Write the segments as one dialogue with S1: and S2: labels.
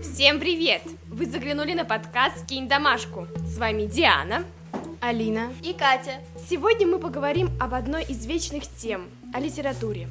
S1: Всем привет! Вы заглянули на подкаст «Кинь домашку». С вами Диана,
S2: Алина
S3: и Катя.
S1: Сегодня мы поговорим об одной из вечных тем – о литературе.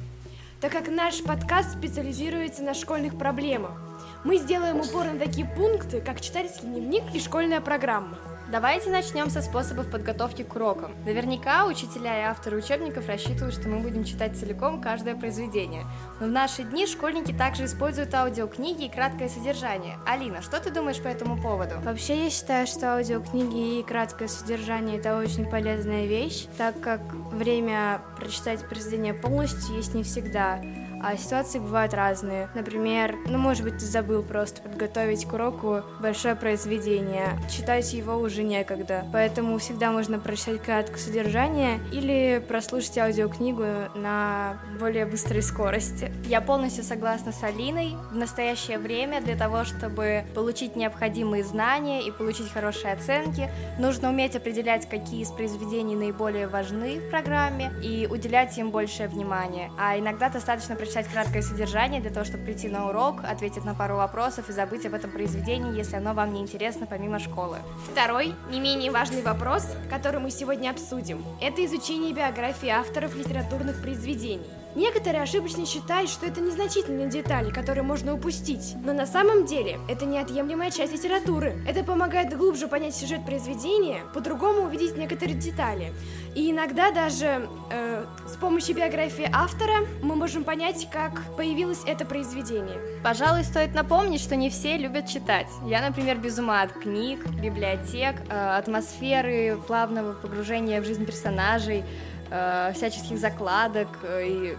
S1: Так как наш подкаст специализируется на школьных проблемах, мы сделаем упор на такие пункты, как читательский дневник и школьная программа –
S3: Давайте начнем со способов подготовки к урокам. Наверняка учителя и авторы учебников рассчитывают, что мы будем читать целиком каждое произведение. Но в наши дни школьники также используют аудиокниги и краткое содержание. Алина, что ты думаешь по этому поводу?
S2: Вообще я считаю, что аудиокниги и краткое содержание это очень полезная вещь, так как время прочитать произведение полностью есть не всегда а ситуации бывают разные. Например, ну, может быть, ты забыл просто подготовить к уроку большое произведение, читать его уже некогда, поэтому всегда можно прочитать краткое содержание или прослушать аудиокнигу на более быстрой скорости.
S3: Я полностью согласна с Алиной. В настоящее время для того, чтобы получить необходимые знания и получить хорошие оценки, нужно уметь определять, какие из произведений наиболее важны в программе и уделять им большее внимание. А иногда достаточно прочитать прочитать краткое содержание для того, чтобы прийти на урок, ответить на пару вопросов и забыть об этом произведении, если оно вам не интересно помимо школы.
S1: Второй, не менее важный вопрос, который мы сегодня обсудим, это изучение биографии авторов литературных произведений. Некоторые ошибочно считают, что это незначительные детали, которые можно упустить. Но на самом деле это неотъемлемая часть литературы. Это помогает глубже понять сюжет произведения, по-другому увидеть некоторые детали. И иногда даже э, с помощью биографии автора мы можем понять, как появилось это произведение.
S3: Пожалуй, стоит напомнить, что не все любят читать. Я, например, без ума от книг, библиотек, э, атмосферы, плавного погружения в жизнь персонажей э, всяческих закладок. Э, и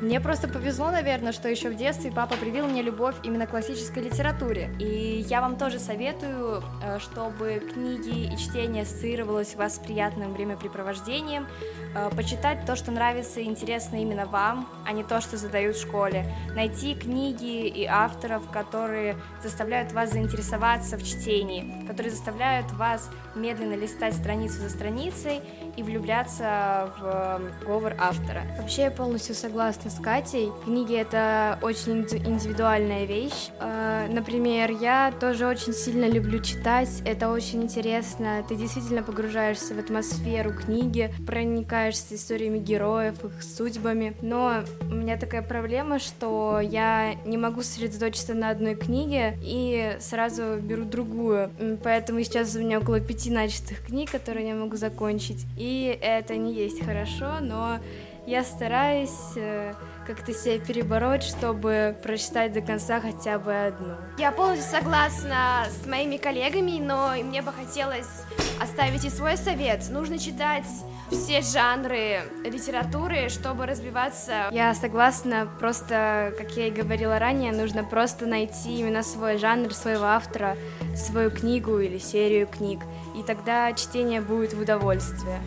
S3: мне просто повезло, наверное, что еще в детстве папа привил мне любовь именно к классической литературе. И я вам тоже советую, э, чтобы книги и чтение ассоциировалось у вас с приятным времяпрепровождением, э, почитать то, что нравится и интересно именно вам, а не то, что задают в школе. Найти книги и авторов, которые заставляют вас заинтересоваться в чтении, которые заставляют вас медленно листать страницу за страницей и влюбляться в говор автора.
S2: Вообще я полностью согласна с Катей. Книги — это очень индивидуальная вещь. Э, например, я тоже очень сильно люблю читать, это очень интересно. Ты действительно погружаешься в атмосферу книги, проникаешься историями героев, их судьбами. Но у меня такая проблема, что я не могу сосредоточиться на одной книге и сразу беру другую. Поэтому сейчас у меня около пяти начатых книг, которые я могу закончить. И это не есть хорошо, но я стараюсь э, как-то себя перебороть, чтобы прочитать до конца хотя бы одну.
S1: Я полностью согласна с моими коллегами, но мне бы хотелось оставить и свой совет. Нужно читать все жанры литературы, чтобы развиваться.
S2: Я согласна, просто, как я и говорила ранее, нужно просто найти именно свой жанр, своего автора, свою книгу или серию книг, и тогда чтение будет в удовольствие.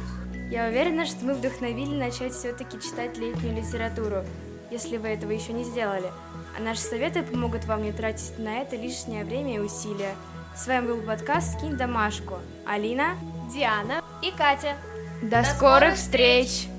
S2: Я уверена, что мы вдохновили начать все-таки читать летнюю литературу, если вы этого еще не сделали. А наши советы помогут вам не тратить на это лишнее время и усилия. С вами был подкаст «Скинь домашку». Алина,
S3: Диана и Катя.
S2: До, До скорых встреч! встреч!